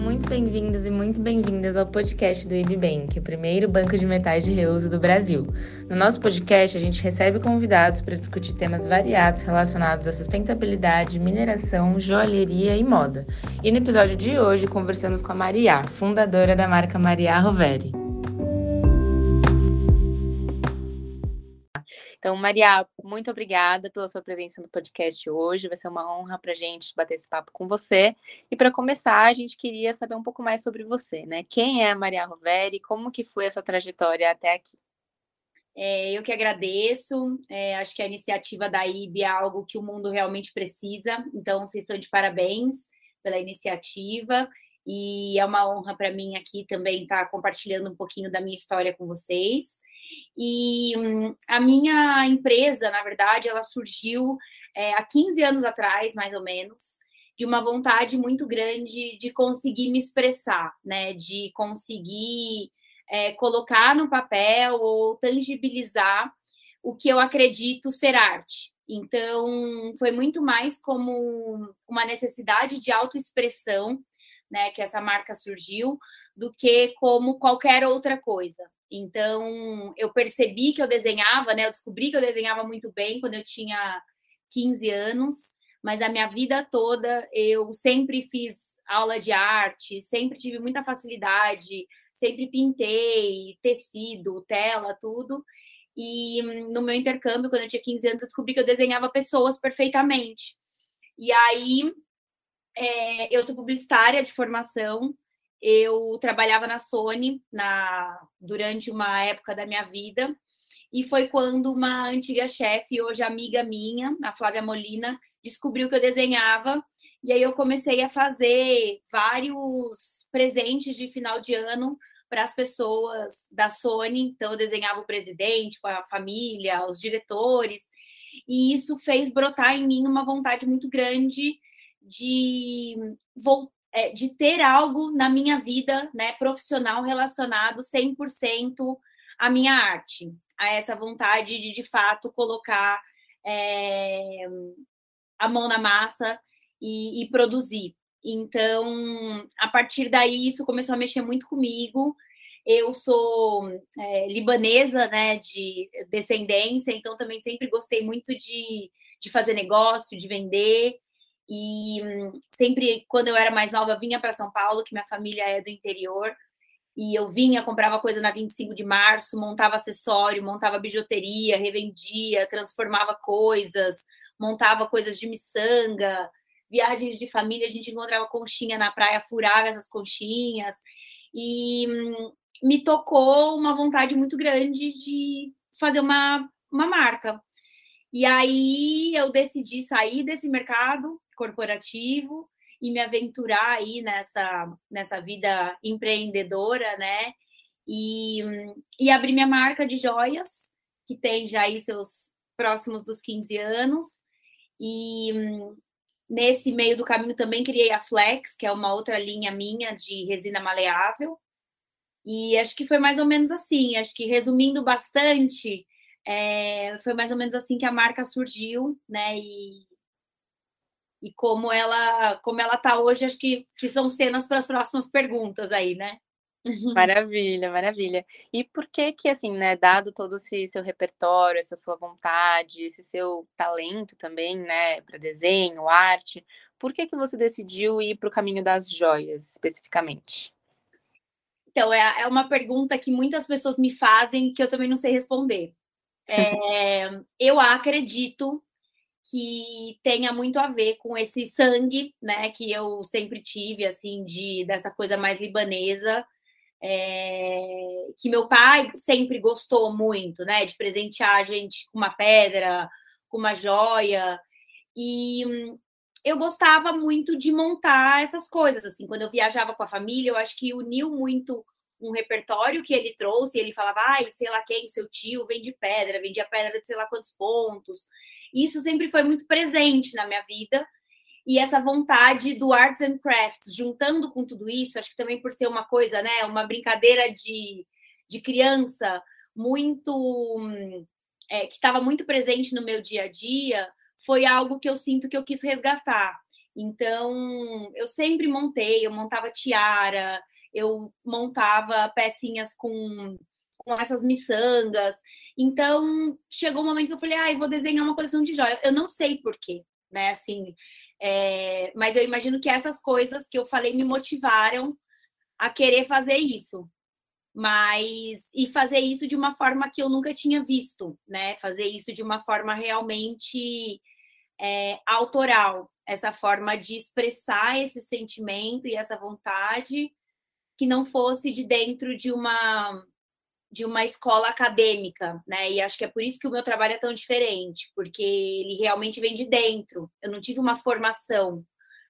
muito bem-vindos e muito bem-vindas ao podcast do IBBank, o primeiro banco de metais de reuso do Brasil. No nosso podcast, a gente recebe convidados para discutir temas variados relacionados à sustentabilidade, mineração, joalheria e moda. E no episódio de hoje, conversamos com a Maria, fundadora da marca Maria Roveri. Então, Maria, muito obrigada pela sua presença no podcast hoje. Vai ser uma honra para a gente bater esse papo com você. E para começar, a gente queria saber um pouco mais sobre você, né? Quem é a Maria Roveri? Como que foi a sua trajetória até aqui? É, eu que agradeço. É, acho que a iniciativa da IB é algo que o mundo realmente precisa. Então, vocês estão de parabéns pela iniciativa. E é uma honra para mim aqui também estar tá compartilhando um pouquinho da minha história com vocês. E hum, a minha empresa, na verdade, ela surgiu é, há 15 anos atrás, mais ou menos, de uma vontade muito grande de conseguir me expressar, né? De conseguir é, colocar no papel ou tangibilizar o que eu acredito ser arte. Então, foi muito mais como uma necessidade de autoexpressão, né, que essa marca surgiu, do que como qualquer outra coisa. Então, eu percebi que eu desenhava, né? Eu descobri que eu desenhava muito bem quando eu tinha 15 anos, mas a minha vida toda eu sempre fiz aula de arte, sempre tive muita facilidade, sempre pintei tecido, tela, tudo. E no meu intercâmbio, quando eu tinha 15 anos, eu descobri que eu desenhava pessoas perfeitamente. E aí, é, eu sou publicitária de formação, eu trabalhava na Sony na, durante uma época da minha vida, e foi quando uma antiga chefe, hoje amiga minha, a Flávia Molina, descobriu que eu desenhava, e aí eu comecei a fazer vários presentes de final de ano para as pessoas da Sony. Então, eu desenhava o presidente, a família, os diretores, e isso fez brotar em mim uma vontade muito grande de voltar é, de ter algo na minha vida né, profissional relacionado 100% à minha arte, a essa vontade de, de fato, colocar é, a mão na massa e, e, produzir. Então, a partir daí, isso começou a mexer muito comigo. Eu sou é, libanesa, né, de descendência, então também sempre gostei muito de, de fazer negócio, de vender. E sempre, quando eu era mais nova, vinha para São Paulo, que minha família é do interior. E eu vinha, comprava coisa na 25 de março, montava acessório, montava bijuteria, revendia, transformava coisas, montava coisas de miçanga. Viagens de família, a gente encontrava conchinha na praia, furava essas conchinhas. E me tocou uma vontade muito grande de fazer uma, uma marca. E aí eu decidi sair desse mercado, corporativo e me aventurar aí nessa, nessa vida empreendedora, né? E, e abrir minha marca de joias, que tem já aí seus próximos dos 15 anos. E nesse meio do caminho também criei a Flex, que é uma outra linha minha de resina maleável. E acho que foi mais ou menos assim. Acho que resumindo bastante, é, foi mais ou menos assim que a marca surgiu, né? E, e como ela como ela está hoje, acho que, que são cenas para as próximas perguntas aí, né? Maravilha, maravilha. E por que que, assim, né, dado todo esse seu repertório, essa sua vontade, esse seu talento também, né, para desenho, arte, por que que você decidiu ir para o caminho das joias, especificamente? Então, é, é uma pergunta que muitas pessoas me fazem que eu também não sei responder. É, eu acredito que tenha muito a ver com esse sangue, né, que eu sempre tive, assim, de dessa coisa mais libanesa, é, que meu pai sempre gostou muito, né, de presentear a gente com uma pedra, com uma joia, e hum, eu gostava muito de montar essas coisas, assim, quando eu viajava com a família, eu acho que uniu muito um repertório que ele trouxe, ele falava, ai, sei lá quem, seu tio vende pedra, vendia pedra de sei lá quantos pontos. Isso sempre foi muito presente na minha vida. E essa vontade do arts and crafts, juntando com tudo isso, acho que também por ser uma coisa, né, uma brincadeira de, de criança muito é, que estava muito presente no meu dia a dia, foi algo que eu sinto que eu quis resgatar. Então, eu sempre montei, eu montava tiara, eu montava pecinhas com, com essas miçangas. Então, chegou um momento que eu falei, ah, eu vou desenhar uma coleção de joias. Eu não sei porquê, né? Assim, é... mas eu imagino que essas coisas que eu falei me motivaram a querer fazer isso. Mas, e fazer isso de uma forma que eu nunca tinha visto, né? Fazer isso de uma forma realmente é, autoral, essa forma de expressar esse sentimento e essa vontade que não fosse de dentro de uma de uma escola acadêmica, né? E acho que é por isso que o meu trabalho é tão diferente, porque ele realmente vem de dentro. Eu não tive uma formação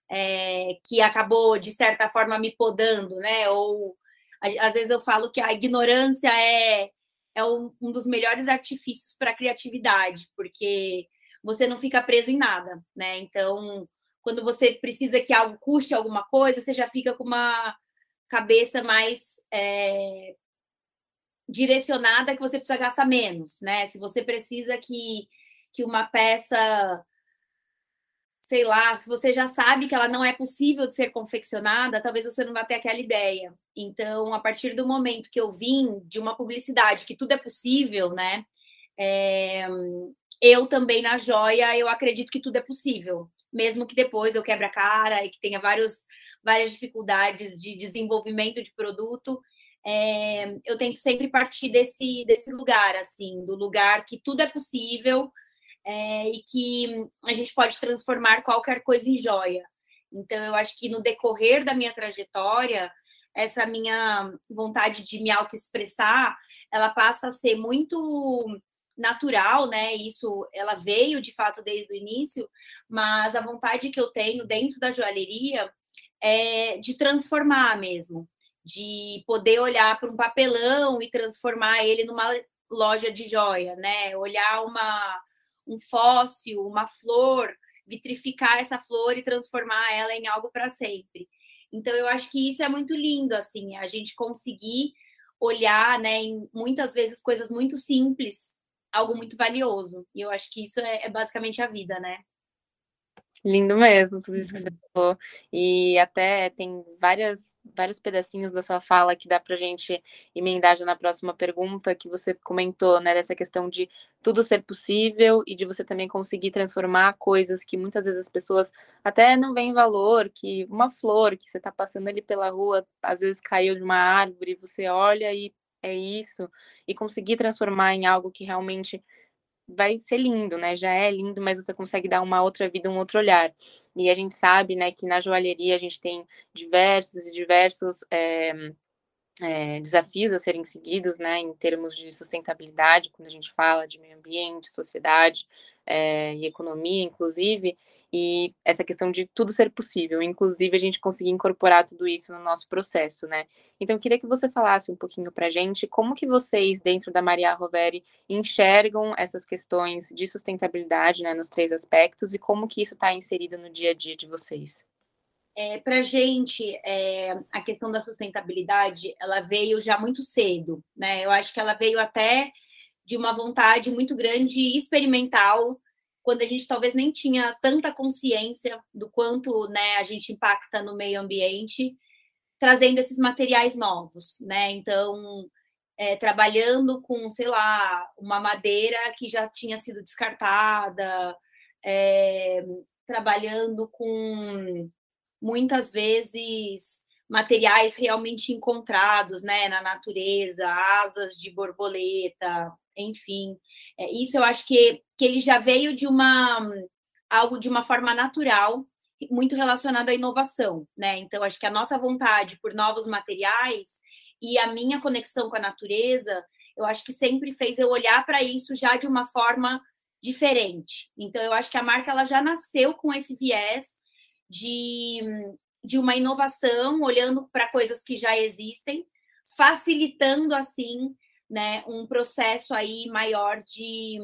é, que acabou de certa forma me podando, né? Ou às vezes eu falo que a ignorância é é um, dos melhores artifícios para a criatividade, porque você não fica preso em nada, né? Então, quando você precisa que algo custe alguma coisa, você já fica com uma cabeça mais é, direcionada que você precisa gastar menos, né? Se você precisa que, que uma peça, sei lá, se você já sabe que ela não é possível de ser confeccionada, talvez você não vá ter aquela ideia. Então, a partir do momento que eu vim de uma publicidade que tudo é possível, né? É, eu também na joia, eu acredito que tudo é possível, mesmo que depois eu quebre a cara e que tenha vários, várias dificuldades de desenvolvimento de produto, é, eu tento sempre partir desse, desse lugar, assim, do lugar que tudo é possível é, e que a gente pode transformar qualquer coisa em joia. Então, eu acho que no decorrer da minha trajetória, essa minha vontade de me autoexpressar, ela passa a ser muito natural, né? Isso ela veio de fato desde o início, mas a vontade que eu tenho dentro da joalheria é de transformar mesmo, de poder olhar para um papelão e transformar ele numa loja de joia, né? Olhar uma um fóssil, uma flor, vitrificar essa flor e transformar ela em algo para sempre. Então eu acho que isso é muito lindo assim, a gente conseguir olhar, né, em muitas vezes coisas muito simples algo muito valioso. E eu acho que isso é, é basicamente a vida, né? Lindo mesmo, tudo isso que você uhum. falou. E até tem várias, vários pedacinhos da sua fala que dá para gente emendar já na próxima pergunta, que você comentou, né, dessa questão de tudo ser possível e de você também conseguir transformar coisas que muitas vezes as pessoas até não veem valor, que uma flor que você está passando ali pela rua, às vezes caiu de uma árvore, você olha e é isso, e conseguir transformar em algo que realmente vai ser lindo, né? Já é lindo, mas você consegue dar uma outra vida, um outro olhar. E a gente sabe, né, que na joalheria a gente tem diversos e diversos é, é, desafios a serem seguidos, né, em termos de sustentabilidade, quando a gente fala de meio ambiente, sociedade é, e economia, inclusive, e essa questão de tudo ser possível, inclusive a gente conseguir incorporar tudo isso no nosso processo, né. Então, eu queria que você falasse um pouquinho para a gente como que vocês, dentro da Maria Roveri, enxergam essas questões de sustentabilidade, né, nos três aspectos, e como que isso está inserido no dia a dia de vocês. É, para a gente, é, a questão da sustentabilidade, ela veio já muito cedo, né? Eu acho que ela veio até de uma vontade muito grande experimental, quando a gente talvez nem tinha tanta consciência do quanto né, a gente impacta no meio ambiente, trazendo esses materiais novos, né? Então, é, trabalhando com, sei lá, uma madeira que já tinha sido descartada, é, trabalhando com muitas vezes materiais realmente encontrados né, na natureza, asas de borboleta, enfim. É, isso eu acho que, que ele já veio de uma algo de uma forma natural, muito relacionado à inovação, né? Então, acho que a nossa vontade por novos materiais e a minha conexão com a natureza, eu acho que sempre fez eu olhar para isso já de uma forma diferente. Então, eu acho que a marca ela já nasceu com esse viés de, de uma inovação, olhando para coisas que já existem, facilitando assim né, um processo aí maior de,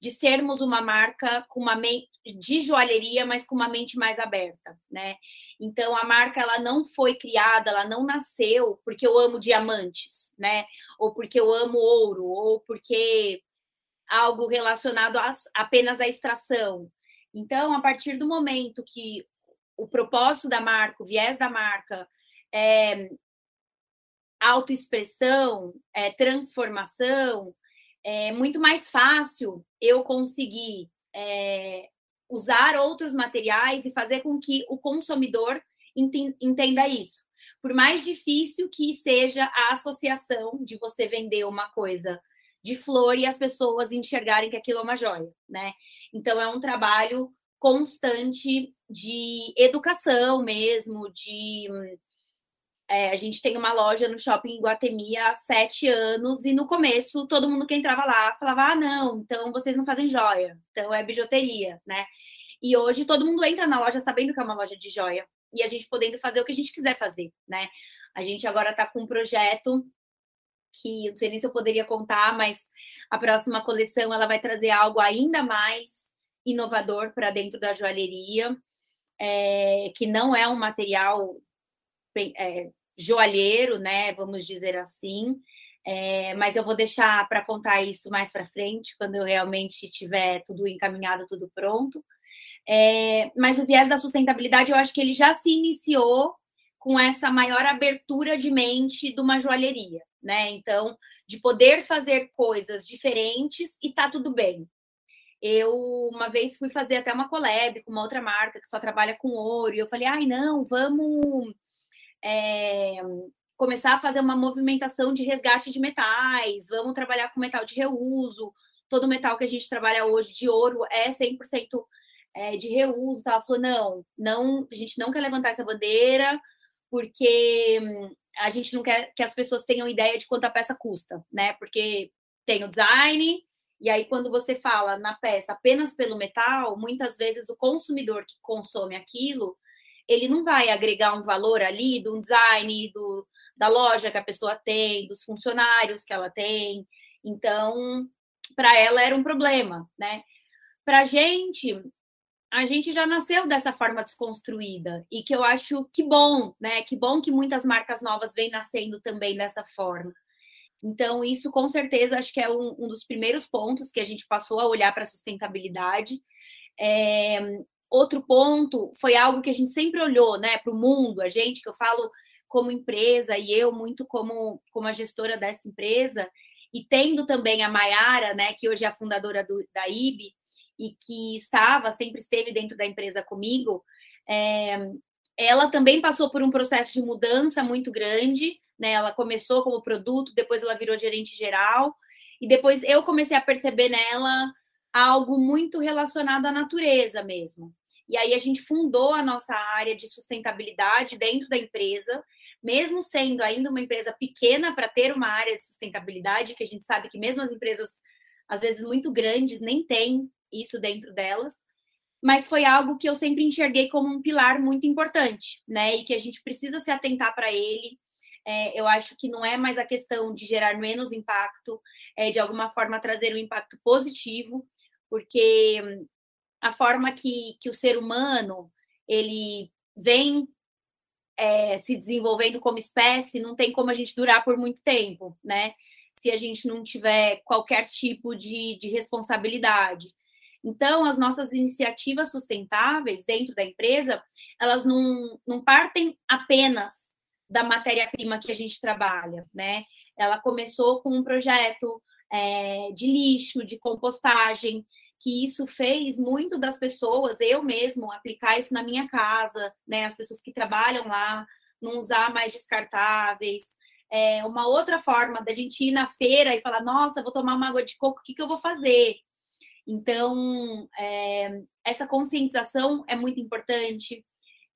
de sermos uma marca com uma de joalheria, mas com uma mente mais aberta, né? Então a marca ela não foi criada, ela não nasceu porque eu amo diamantes, né? Ou porque eu amo ouro, ou porque algo relacionado a, apenas à extração. Então, a partir do momento que o propósito da marca, o viés da marca é autoexpressão, é transformação, é muito mais fácil eu conseguir é, usar outros materiais e fazer com que o consumidor entenda isso. Por mais difícil que seja a associação de você vender uma coisa de flor e as pessoas enxergarem que aquilo é uma joia, né? Então é um trabalho constante de educação mesmo, de é, a gente tem uma loja no shopping Guatemi há sete anos e no começo todo mundo que entrava lá falava: ah, não, então vocês não fazem joia, então é bijuteria, né? E hoje todo mundo entra na loja sabendo que é uma loja de joia e a gente podendo fazer o que a gente quiser fazer, né? A gente agora está com um projeto que não sei nem se eu poderia contar, mas a próxima coleção ela vai trazer algo ainda mais inovador para dentro da joalheria, é, que não é um material é, joalheiro, né? Vamos dizer assim. É, mas eu vou deixar para contar isso mais para frente, quando eu realmente tiver tudo encaminhado, tudo pronto. É, mas o viés da sustentabilidade, eu acho que ele já se iniciou com essa maior abertura de mente de uma joalheria, né? Então, de poder fazer coisas diferentes e tá tudo bem. Eu uma vez fui fazer até uma collab com uma outra marca que só trabalha com ouro, e eu falei, ai, não, vamos é, começar a fazer uma movimentação de resgate de metais, vamos trabalhar com metal de reuso. Todo metal que a gente trabalha hoje de ouro é 100% é, de reuso. Ela falou: não, não, a gente não quer levantar essa bandeira, porque hum, a gente não quer que as pessoas tenham ideia de quanto a peça custa, né? Porque tem o design, e aí, quando você fala na peça apenas pelo metal, muitas vezes o consumidor que consome aquilo ele não vai agregar um valor ali do design, do, da loja que a pessoa tem, dos funcionários que ela tem. Então, para ela era um problema, né? Para a gente, a gente já nasceu dessa forma desconstruída e que eu acho que bom, né? Que bom que muitas marcas novas vêm nascendo também dessa forma. Então, isso com certeza acho que é um, um dos primeiros pontos que a gente passou a olhar para a sustentabilidade. É, Outro ponto foi algo que a gente sempre olhou, né, para o mundo, a gente, que eu falo como empresa e eu muito como, como a gestora dessa empresa, e tendo também a Maiara, né, que hoje é a fundadora do, da IB e que estava, sempre esteve dentro da empresa comigo, é, ela também passou por um processo de mudança muito grande, né? Ela começou como produto, depois ela virou gerente geral, e depois eu comecei a perceber nela algo muito relacionado à natureza mesmo. E aí a gente fundou a nossa área de sustentabilidade dentro da empresa, mesmo sendo ainda uma empresa pequena para ter uma área de sustentabilidade, que a gente sabe que mesmo as empresas às vezes muito grandes nem têm isso dentro delas, mas foi algo que eu sempre enxerguei como um pilar muito importante, né? E que a gente precisa se atentar para ele. É, eu acho que não é mais a questão de gerar menos impacto, é de alguma forma trazer um impacto positivo, porque a forma que, que o ser humano ele vem é, se desenvolvendo como espécie, não tem como a gente durar por muito tempo, né? Se a gente não tiver qualquer tipo de, de responsabilidade. Então, as nossas iniciativas sustentáveis dentro da empresa, elas não, não partem apenas da matéria-prima que a gente trabalha, né? Ela começou com um projeto é, de lixo, de compostagem, que isso fez muito das pessoas, eu mesmo, aplicar isso na minha casa, né? As pessoas que trabalham lá, não usar mais descartáveis. É uma outra forma da gente ir na feira e falar, nossa, vou tomar uma água de coco, o que, que eu vou fazer? Então, é, essa conscientização é muito importante.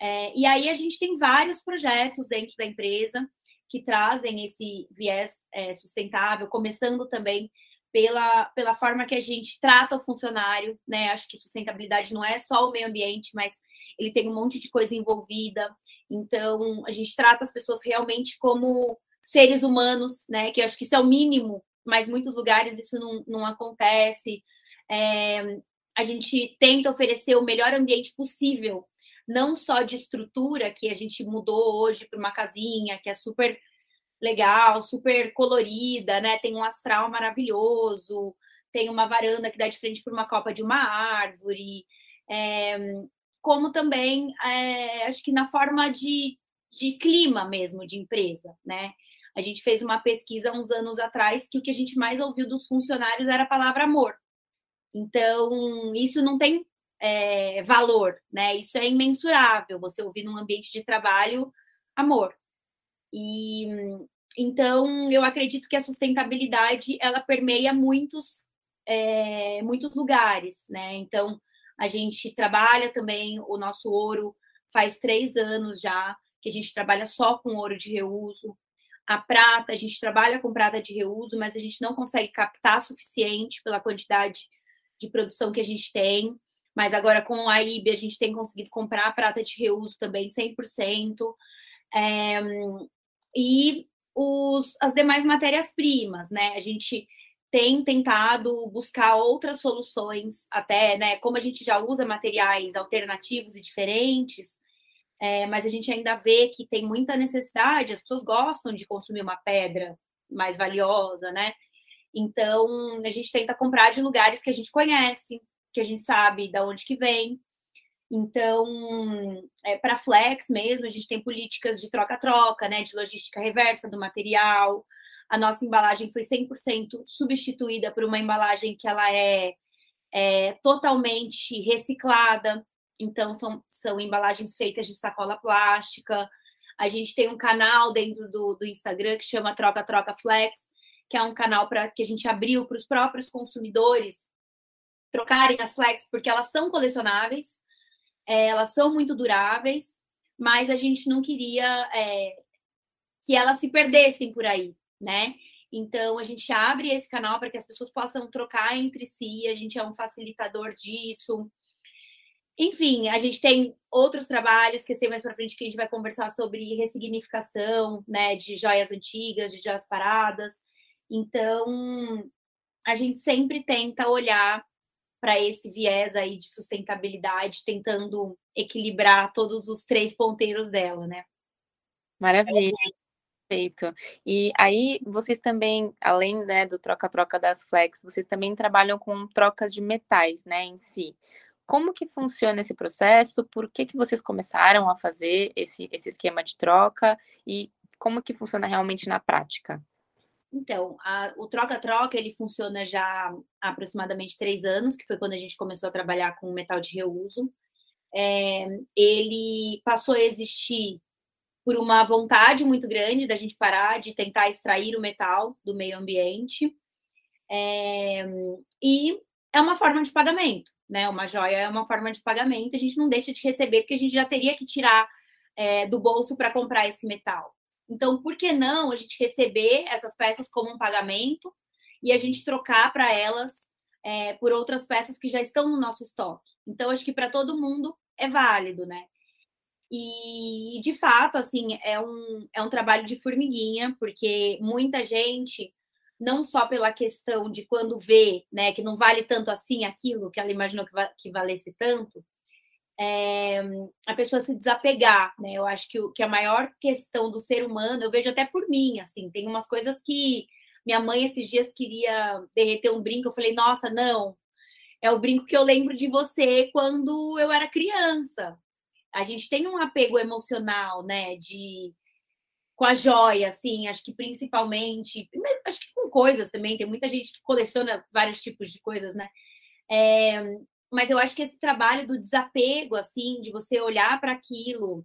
É, e aí a gente tem vários projetos dentro da empresa que trazem esse viés é, sustentável, começando também pela, pela forma que a gente trata o funcionário, né? Acho que sustentabilidade não é só o meio ambiente, mas ele tem um monte de coisa envolvida. Então, a gente trata as pessoas realmente como seres humanos, né? Que acho que isso é o mínimo, mas muitos lugares isso não, não acontece. É, a gente tenta oferecer o melhor ambiente possível, não só de estrutura, que a gente mudou hoje para uma casinha, que é super legal, super colorida, né? Tem um astral maravilhoso, tem uma varanda que dá de frente para uma copa de uma árvore. É, como também, é, acho que na forma de, de clima mesmo de empresa, né? A gente fez uma pesquisa uns anos atrás que o que a gente mais ouviu dos funcionários era a palavra amor. Então, isso não tem é, valor, né? Isso é imensurável, você ouvir num ambiente de trabalho amor. E então eu acredito que a sustentabilidade ela permeia muitos é, muitos lugares, né? Então a gente trabalha também o nosso ouro faz três anos já que a gente trabalha só com ouro de reuso. A prata, a gente trabalha com prata de reuso, mas a gente não consegue captar suficiente pela quantidade de produção que a gente tem. Mas agora com a IB a gente tem conseguido comprar prata de reuso também 100%. É, e os, as demais matérias-primas, né? A gente tem tentado buscar outras soluções, até, né? Como a gente já usa materiais alternativos e diferentes, é, mas a gente ainda vê que tem muita necessidade, as pessoas gostam de consumir uma pedra mais valiosa, né? Então, a gente tenta comprar de lugares que a gente conhece, que a gente sabe de onde que vem. Então, é, para Flex mesmo, a gente tem políticas de troca-troca, né, de logística reversa do material. A nossa embalagem foi 100% substituída por uma embalagem que ela é, é totalmente reciclada. Então, são, são embalagens feitas de sacola plástica. A gente tem um canal dentro do, do Instagram que chama Troca Troca Flex, que é um canal para que a gente abriu para os próprios consumidores trocarem as flex, porque elas são colecionáveis, é, elas são muito duráveis, mas a gente não queria é, que elas se perdessem por aí, né? Então a gente abre esse canal para que as pessoas possam trocar entre si, a gente é um facilitador disso. Enfim, a gente tem outros trabalhos que sei mais para frente que a gente vai conversar sobre ressignificação, né, de joias antigas, de joias paradas. Então, a gente sempre tenta olhar para esse viés aí de sustentabilidade, tentando equilibrar todos os três ponteiros dela, né? Maravilha. Perfeito. E aí, vocês também, além né, do troca-troca das flex, vocês também trabalham com trocas de metais, né, em si. Como que funciona esse processo? Por que, que vocês começaram a fazer esse, esse esquema de troca? E como que funciona realmente na prática? Então, a, o troca-troca ele funciona já há aproximadamente três anos, que foi quando a gente começou a trabalhar com metal de reuso. É, ele passou a existir por uma vontade muito grande da gente parar de tentar extrair o metal do meio ambiente. É, e é uma forma de pagamento né? Uma joia é uma forma de pagamento, a gente não deixa de receber, porque a gente já teria que tirar é, do bolso para comprar esse metal. Então, por que não a gente receber essas peças como um pagamento e a gente trocar para elas é, por outras peças que já estão no nosso estoque? Então, acho que para todo mundo é válido, né? E, de fato, assim, é um, é um trabalho de formiguinha, porque muita gente não só pela questão de quando vê, né, que não vale tanto assim aquilo que ela imaginou que, va que valesse tanto, é, a pessoa se desapegar, né? Eu acho que, o, que a maior questão do ser humano, eu vejo até por mim, assim, tem umas coisas que minha mãe esses dias queria derreter um brinco, eu falei, nossa, não, é o brinco que eu lembro de você quando eu era criança. A gente tem um apego emocional, né, de com a joia, assim, acho que principalmente, acho que com coisas também, tem muita gente que coleciona vários tipos de coisas, né? É, mas eu acho que esse trabalho do desapego, assim, de você olhar para aquilo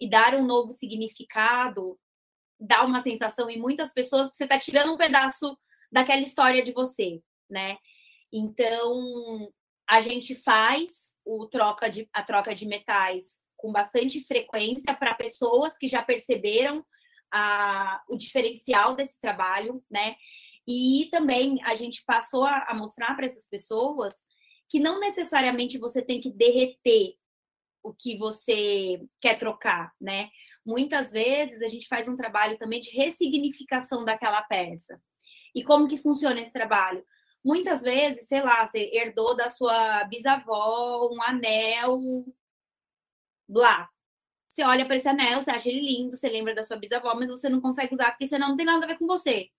e dar um novo significado, dá uma sensação em muitas pessoas que você está tirando um pedaço daquela história de você, né? Então, a gente faz o troca de, a troca de metais com bastante frequência para pessoas que já perceberam a, o diferencial desse trabalho, né? E também a gente passou a, a mostrar para essas pessoas que não necessariamente você tem que derreter o que você quer trocar, né? Muitas vezes a gente faz um trabalho também de ressignificação daquela peça. E como que funciona esse trabalho? Muitas vezes, sei lá, você herdou da sua bisavó um anel lá, você olha para esse anel, você acha ele lindo, você lembra da sua bisavó, mas você não consegue usar porque senão não tem nada a ver com você,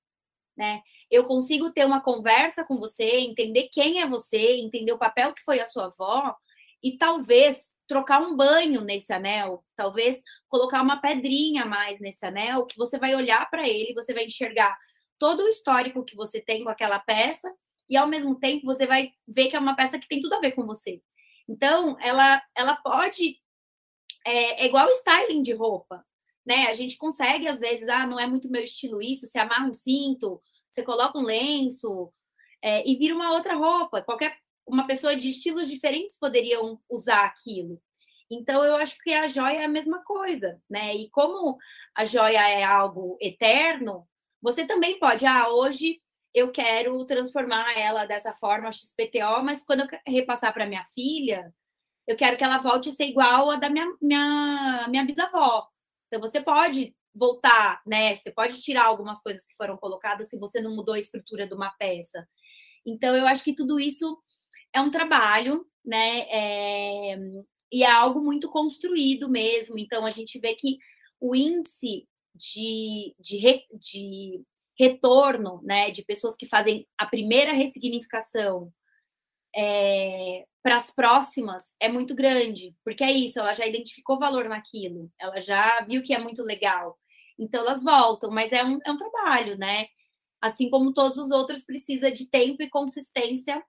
né? Eu consigo ter uma conversa com você, entender quem é você, entender o papel que foi a sua avó e talvez trocar um banho nesse anel, talvez colocar uma pedrinha a mais nesse anel, que você vai olhar para ele, você vai enxergar todo o histórico que você tem com aquela peça, e ao mesmo tempo você vai ver que é uma peça que tem tudo a ver com você. Então, ela, ela pode. É, é igual styling de roupa, né? A gente consegue, às vezes, ah, não é muito meu estilo isso, você amarra um cinto, você coloca um lenço, é, e vira uma outra roupa. Qualquer uma pessoa de estilos diferentes poderiam usar aquilo. Então, eu acho que a joia é a mesma coisa, né? E como a joia é algo eterno, você também pode, ah, hoje eu quero transformar ela dessa forma, XPTO, mas quando eu repassar para minha filha, eu quero que ela volte a ser igual a da minha, minha, minha bisavó. Então, você pode voltar, né? Você pode tirar algumas coisas que foram colocadas se você não mudou a estrutura de uma peça. Então, eu acho que tudo isso é um trabalho, né? É... E é algo muito construído mesmo. Então, a gente vê que o índice de, de, de retorno, né, de pessoas que fazem a primeira ressignificação é, para as próximas é muito grande, porque é isso, ela já identificou valor naquilo, ela já viu que é muito legal, então elas voltam, mas é um, é um trabalho, né? Assim como todos os outros, precisa de tempo e consistência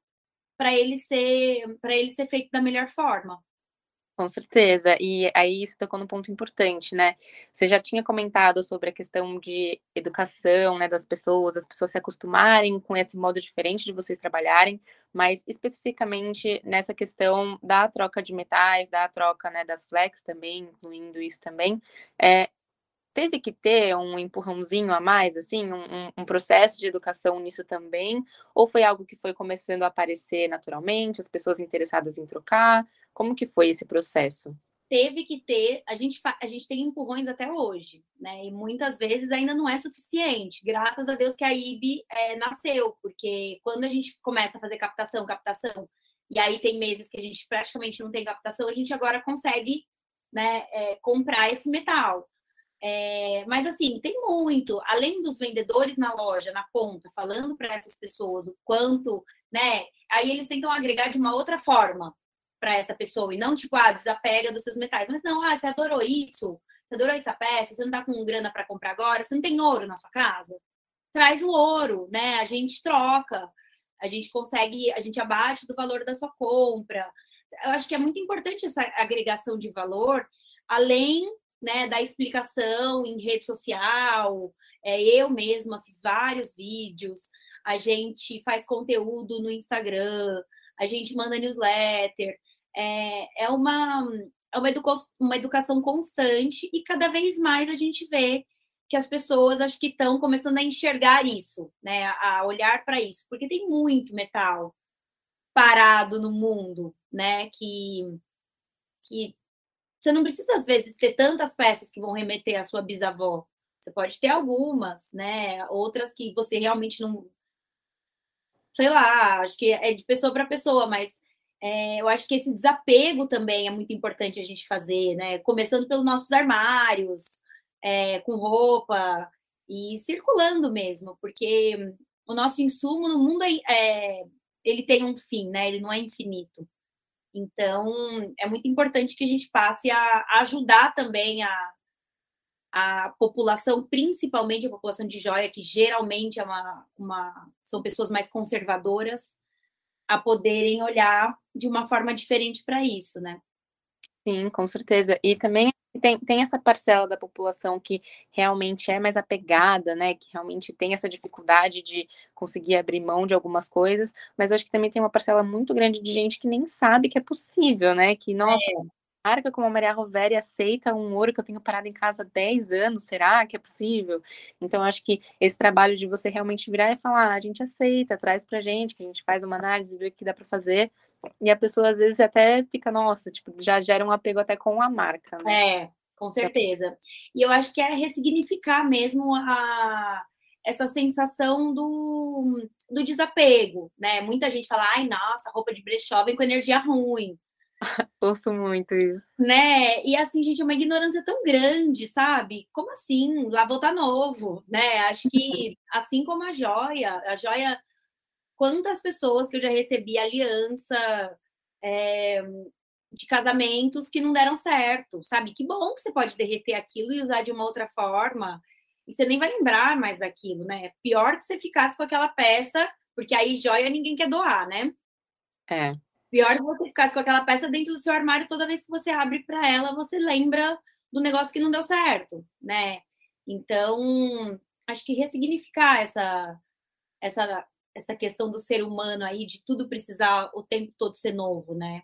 para ele ser para ele ser feito da melhor forma. Com certeza. E aí isso tocou num ponto importante, né? Você já tinha comentado sobre a questão de educação, né, das pessoas, as pessoas se acostumarem com esse modo diferente de vocês trabalharem, mas especificamente nessa questão da troca de metais, da troca, né, das flex também, incluindo isso também, é, teve que ter um empurrãozinho a mais, assim, um, um, processo de educação nisso também? Ou foi algo que foi começando a aparecer naturalmente, as pessoas interessadas em trocar? Como que foi esse processo? Teve que ter, a gente, a gente tem empurrões até hoje, né? E muitas vezes ainda não é suficiente. Graças a Deus que a IB é, nasceu, porque quando a gente começa a fazer captação, captação, e aí tem meses que a gente praticamente não tem captação, a gente agora consegue né, é, comprar esse metal. É, mas assim, tem muito, além dos vendedores na loja, na ponta, falando para essas pessoas o quanto, né? Aí eles tentam agregar de uma outra forma para essa pessoa e não tipo, ah, desapega dos seus metais. Mas não, ah, você adorou isso, você adorou essa peça, você não tá com grana para comprar agora, você não tem ouro na sua casa? Traz o ouro, né? A gente troca, a gente consegue, a gente abate do valor da sua compra. Eu acho que é muito importante essa agregação de valor, além né, da explicação em rede social. É, eu mesma fiz vários vídeos, a gente faz conteúdo no Instagram, a gente manda newsletter. É, é uma, é uma, educa uma educação constante e cada vez mais a gente vê que as pessoas acho que estão começando a enxergar isso, né, a olhar para isso, porque tem muito metal parado no mundo, né, que, que você não precisa, às vezes, ter tantas peças que vão remeter à sua bisavó. Você pode ter algumas, né? Outras que você realmente não. Sei lá, acho que é de pessoa para pessoa, mas é, eu acho que esse desapego também é muito importante a gente fazer, né? Começando pelos nossos armários, é, com roupa e circulando mesmo, porque o nosso insumo no mundo é, é, ele tem um fim, né? Ele não é infinito. Então, é muito importante que a gente passe a, ajudar também a, a população, principalmente a população de joia, que geralmente é uma, uma, são pessoas mais conservadoras, a poderem olhar de uma forma diferente para isso, né? Sim, com certeza. E também tem, tem essa parcela da população que realmente é mais apegada, né? Que realmente tem essa dificuldade de conseguir abrir mão de algumas coisas, mas eu acho que também tem uma parcela muito grande de gente que nem sabe que é possível, né? Que, nossa, é. Marca como a Maria Roveri aceita um ouro que eu tenho parado em casa há 10 anos, será que é possível? Então, acho que esse trabalho de você realmente virar e falar, ah, a gente aceita, traz pra gente, que a gente faz uma análise, vê o que dá para fazer, e a pessoa às vezes até fica, nossa, tipo, já gera um apego até com a marca, né? É, com certeza. E eu acho que é ressignificar mesmo a essa sensação do, do desapego, né? Muita gente fala, ai, nossa, roupa de brechó vem com energia ruim. Ouço muito isso. Né? E assim, gente, é uma ignorância tão grande, sabe? Como assim? Lá voltar novo, né? Acho que assim como a joia, a joia quantas pessoas que eu já recebi aliança, é, de casamentos que não deram certo, sabe? Que bom que você pode derreter aquilo e usar de uma outra forma, e você nem vai lembrar mais daquilo, né? Pior que você ficasse com aquela peça, porque aí joia ninguém quer doar, né? É. Pior que você ficasse com aquela peça dentro do seu armário, toda vez que você abre para ela, você lembra do negócio que não deu certo, né? Então, acho que ressignificar essa essa essa questão do ser humano aí de tudo precisar o tempo todo ser novo, né?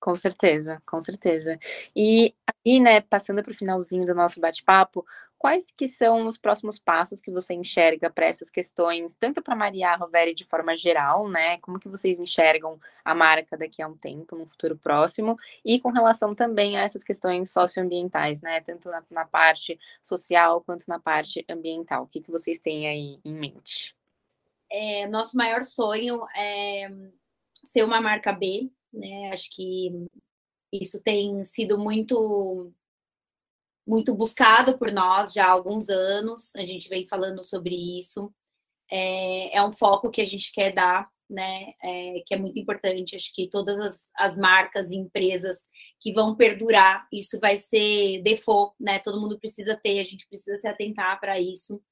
Com certeza, com certeza. E aí, né, passando para o finalzinho do nosso bate-papo, quais que são os próximos passos que você enxerga para essas questões, tanto para Maria Roveri de forma geral, né? Como que vocês enxergam a marca daqui a um tempo, no futuro próximo, e com relação também a essas questões socioambientais, né? Tanto na, na parte social quanto na parte ambiental. O que, que vocês têm aí em mente? É, nosso maior sonho é ser uma marca B, né? Acho que isso tem sido muito muito buscado por nós já há alguns anos. A gente vem falando sobre isso. É, é um foco que a gente quer dar, né? É, que é muito importante. Acho que todas as, as marcas e empresas que vão perdurar, isso vai ser default, né? Todo mundo precisa ter, a gente precisa se atentar para isso.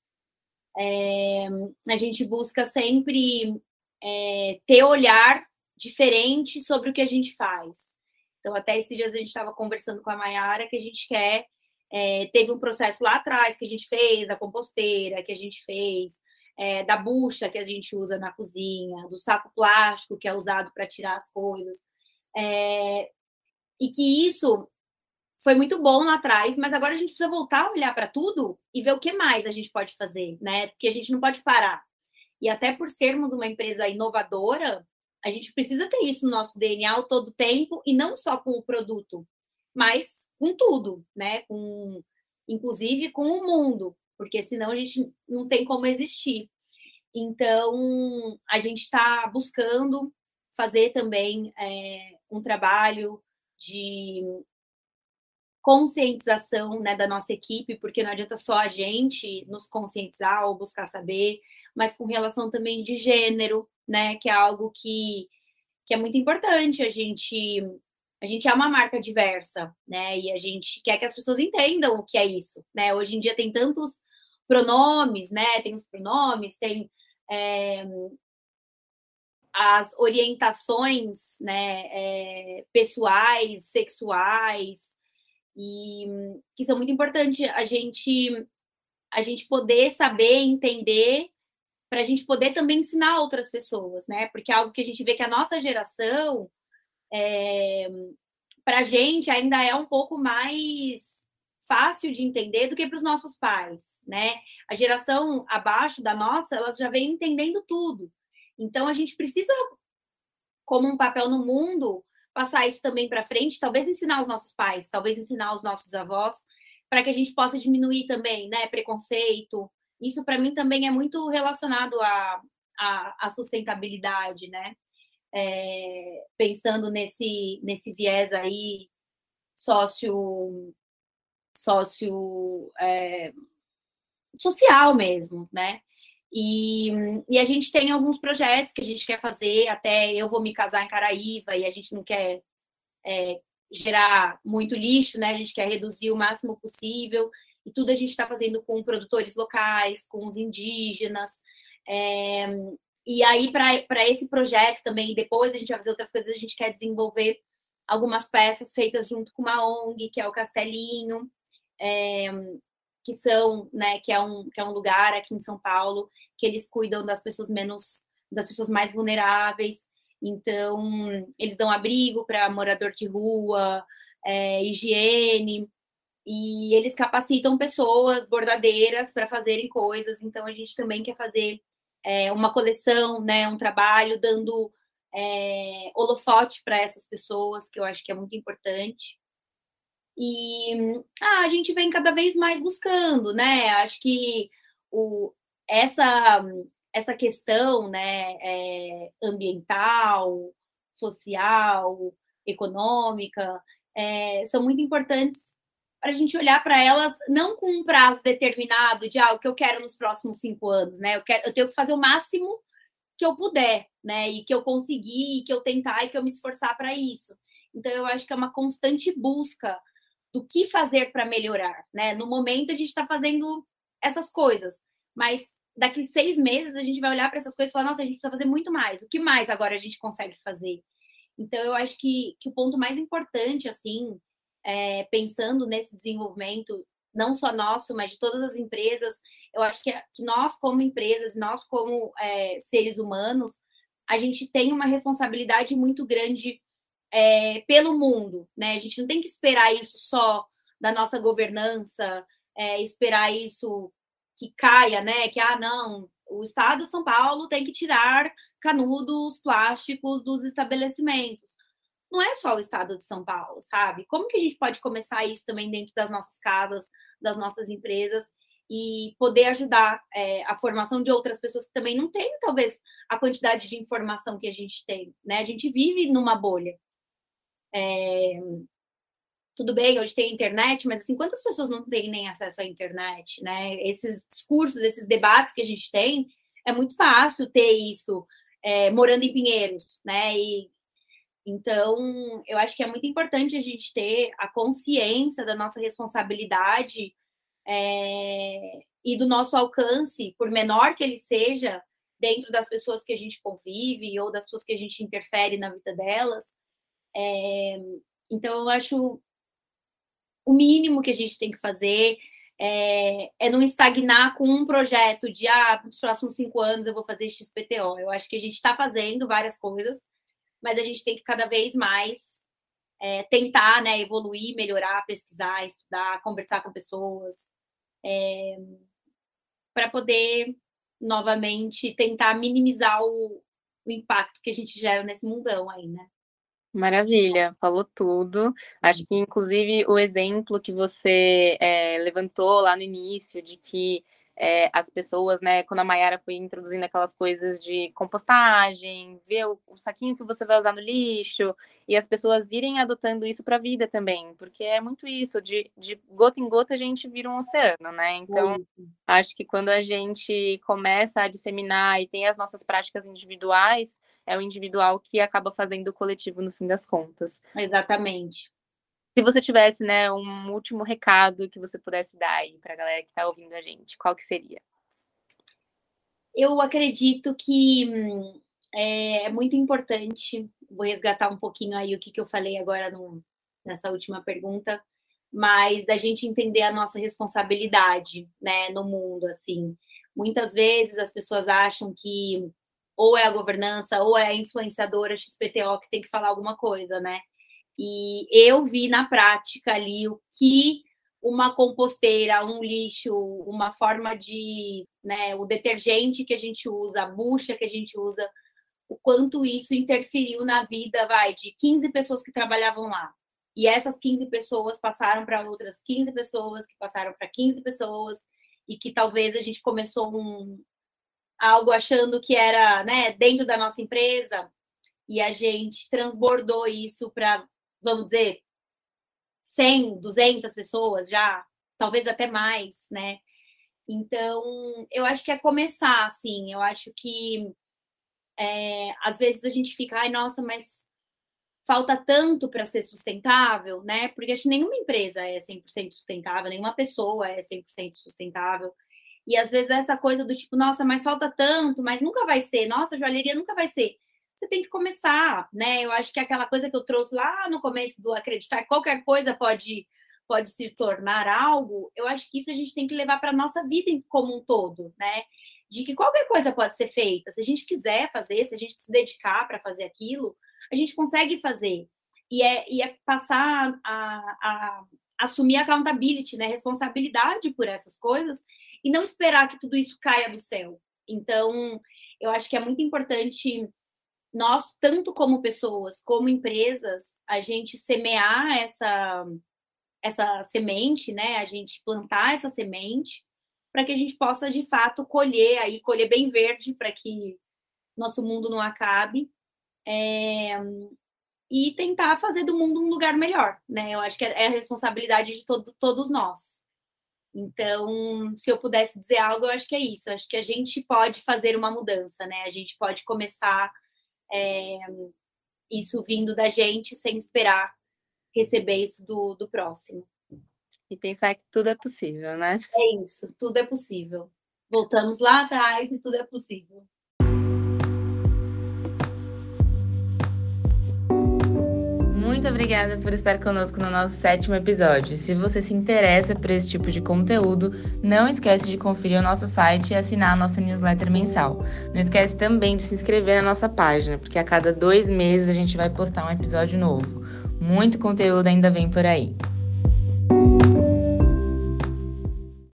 É, a gente busca sempre é, ter olhar diferente sobre o que a gente faz. Então, até esses dias a gente estava conversando com a Mayara que a gente quer. É, teve um processo lá atrás que a gente fez, da composteira que a gente fez, é, da bucha que a gente usa na cozinha, do saco plástico que é usado para tirar as coisas. É, e que isso foi muito bom lá atrás, mas agora a gente precisa voltar a olhar para tudo e ver o que mais a gente pode fazer, né? Porque a gente não pode parar. E até por sermos uma empresa inovadora, a gente precisa ter isso no nosso DNA todo tempo e não só com o produto, mas com tudo, né? Com, inclusive com o mundo, porque senão a gente não tem como existir. Então, a gente está buscando fazer também é, um trabalho de conscientização né, da nossa equipe, porque não adianta só a gente nos conscientizar ou buscar saber, mas com relação também de gênero, né? Que é algo que, que é muito importante. A gente a gente é uma marca diversa, né? E a gente quer que as pessoas entendam o que é isso, né? Hoje em dia tem tantos pronomes, né? Tem os pronomes, tem é, as orientações, né? É, pessoais, sexuais e que são muito importantes a gente a gente poder saber entender para a gente poder também ensinar outras pessoas, né? Porque é algo que a gente vê que a nossa geração, é, para a gente, ainda é um pouco mais fácil de entender do que para os nossos pais, né? A geração abaixo da nossa, elas já vem entendendo tudo. Então, a gente precisa, como um papel no mundo, passar isso também para frente, talvez ensinar os nossos pais, talvez ensinar os nossos avós, para que a gente possa diminuir também, né, preconceito, isso para mim também é muito relacionado à, à, à sustentabilidade, né? É, pensando nesse, nesse viés aí sócio, sócio é, social mesmo, né? E, e a gente tem alguns projetos que a gente quer fazer, até eu vou me casar em Caraíva e a gente não quer é, gerar muito lixo, né? A gente quer reduzir o máximo possível e tudo a gente está fazendo com produtores locais, com os indígenas. É, e aí, para esse projeto também, depois a gente vai fazer outras coisas, a gente quer desenvolver algumas peças feitas junto com uma ONG, que é o Castelinho, é, que são, né, que é, um, que é um lugar aqui em São Paulo, que eles cuidam das pessoas menos, das pessoas mais vulneráveis. Então, eles dão abrigo para morador de rua, é, higiene, e eles capacitam pessoas bordadeiras para fazerem coisas. Então a gente também quer fazer é, uma coleção, né, um trabalho dando é, holofote para essas pessoas, que eu acho que é muito importante. E ah, a gente vem cada vez mais buscando, né? Acho que o, essa, essa questão né, é, ambiental, social, econômica, é, são muito importantes para a gente olhar para elas não com um prazo determinado de algo ah, que eu quero nos próximos cinco anos, né? Eu, quero, eu tenho que fazer o máximo que eu puder, né? E que eu conseguir, que eu tentar e que eu me esforçar para isso. Então, eu acho que é uma constante busca do que fazer para melhorar, né? No momento, a gente está fazendo essas coisas, mas daqui seis meses a gente vai olhar para essas coisas e falar: nossa, a gente precisa fazer muito mais. O que mais agora a gente consegue fazer? Então, eu acho que, que o ponto mais importante, assim, é, pensando nesse desenvolvimento, não só nosso, mas de todas as empresas, eu acho que, que nós, como empresas, nós, como é, seres humanos, a gente tem uma responsabilidade muito grande é, pelo mundo, né? A gente não tem que esperar isso só da nossa governança, é, esperar isso que caia, né? Que, ah, não, o Estado de São Paulo tem que tirar canudos plásticos dos estabelecimentos. Não é só o Estado de São Paulo, sabe? Como que a gente pode começar isso também dentro das nossas casas, das nossas empresas e poder ajudar é, a formação de outras pessoas que também não têm, talvez, a quantidade de informação que a gente tem, né? A gente vive numa bolha. É, tudo bem, hoje tem internet, mas assim, quantas pessoas não têm nem acesso à internet, né? Esses discursos, esses debates que a gente tem, é muito fácil ter isso é, morando em Pinheiros, né? E, então, eu acho que é muito importante a gente ter a consciência da nossa responsabilidade é, e do nosso alcance, por menor que ele seja, dentro das pessoas que a gente convive ou das pessoas que a gente interfere na vida delas. É, então, eu acho o mínimo que a gente tem que fazer é, é, não estagnar com um projeto de, ah, nos próximos cinco anos eu vou fazer XPTO. Eu acho que a gente está fazendo várias coisas, mas a gente tem que cada vez mais é, tentar né, evoluir, melhorar, pesquisar, estudar, conversar com pessoas, é, para poder novamente tentar minimizar o, o impacto que a gente gera nesse mundão aí, né? Maravilha, falou tudo. Acho que, inclusive, o exemplo que você é, levantou lá no início, de que é, as pessoas, né, quando a Mayara foi introduzindo aquelas coisas de compostagem, ver o, o, saquinho que você vai usar no lixo, e as pessoas irem adotando isso para a vida também, porque é muito isso, de, de gota em gota a gente vira um oceano, né? Então, acho que quando a gente começa a disseminar e tem as nossas práticas individuais, é o individual que acaba fazendo o coletivo no fim das contas. Exatamente. Se você tivesse, né, um último recado que você pudesse dar aí para a galera que está ouvindo a gente, qual que seria? Eu acredito que hum, é muito importante, vou resgatar um pouquinho aí o que, que eu falei agora no, nessa última pergunta, mas da gente entender a nossa responsabilidade, né, no mundo, assim. Muitas vezes as pessoas acham que ou é a governança ou é a influenciadora XPTO que tem que falar alguma coisa, né? E eu vi na prática ali o que uma composteira, um lixo, uma forma de, né, o detergente que a gente usa, a bucha que a gente usa, o quanto isso interferiu na vida, vai, de 15 pessoas que trabalhavam lá. E essas 15 pessoas passaram para outras 15 pessoas, que passaram para 15 pessoas, e que talvez a gente começou um, algo achando que era, né, dentro da nossa empresa, e a gente transbordou isso para vamos dizer, 100, 200 pessoas já, talvez até mais, né? Então, eu acho que é começar, assim, eu acho que é, às vezes a gente fica, ai, nossa, mas falta tanto para ser sustentável, né? Porque acho que nenhuma empresa é 100% sustentável, nenhuma pessoa é 100% sustentável. E às vezes essa coisa do tipo, nossa, mas falta tanto, mas nunca vai ser, nossa, joalheria nunca vai ser você tem que começar, né? Eu acho que é aquela coisa que eu trouxe lá no começo do acreditar que qualquer coisa pode pode se tornar algo, eu acho que isso a gente tem que levar para a nossa vida como um todo, né? De que qualquer coisa pode ser feita. Se a gente quiser fazer, se a gente se dedicar para fazer aquilo, a gente consegue fazer. E é, e é passar a, a assumir accountability, né? Responsabilidade por essas coisas e não esperar que tudo isso caia do céu. Então, eu acho que é muito importante nós, tanto como pessoas, como empresas, a gente semear essa, essa semente, né? A gente plantar essa semente para que a gente possa, de fato, colher aí, colher bem verde para que nosso mundo não acabe. É, e tentar fazer do mundo um lugar melhor, né? Eu acho que é a responsabilidade de todo, todos nós. Então, se eu pudesse dizer algo, eu acho que é isso. Eu acho que a gente pode fazer uma mudança, né? A gente pode começar é, isso vindo da gente sem esperar receber isso do, do próximo. E pensar que tudo é possível, né? É isso, tudo é possível. Voltamos lá atrás e tudo é possível. Muito obrigada por estar conosco no nosso sétimo episódio. Se você se interessa por esse tipo de conteúdo, não esquece de conferir o nosso site e assinar a nossa newsletter mensal. Não esquece também de se inscrever na nossa página, porque a cada dois meses a gente vai postar um episódio novo. Muito conteúdo ainda vem por aí.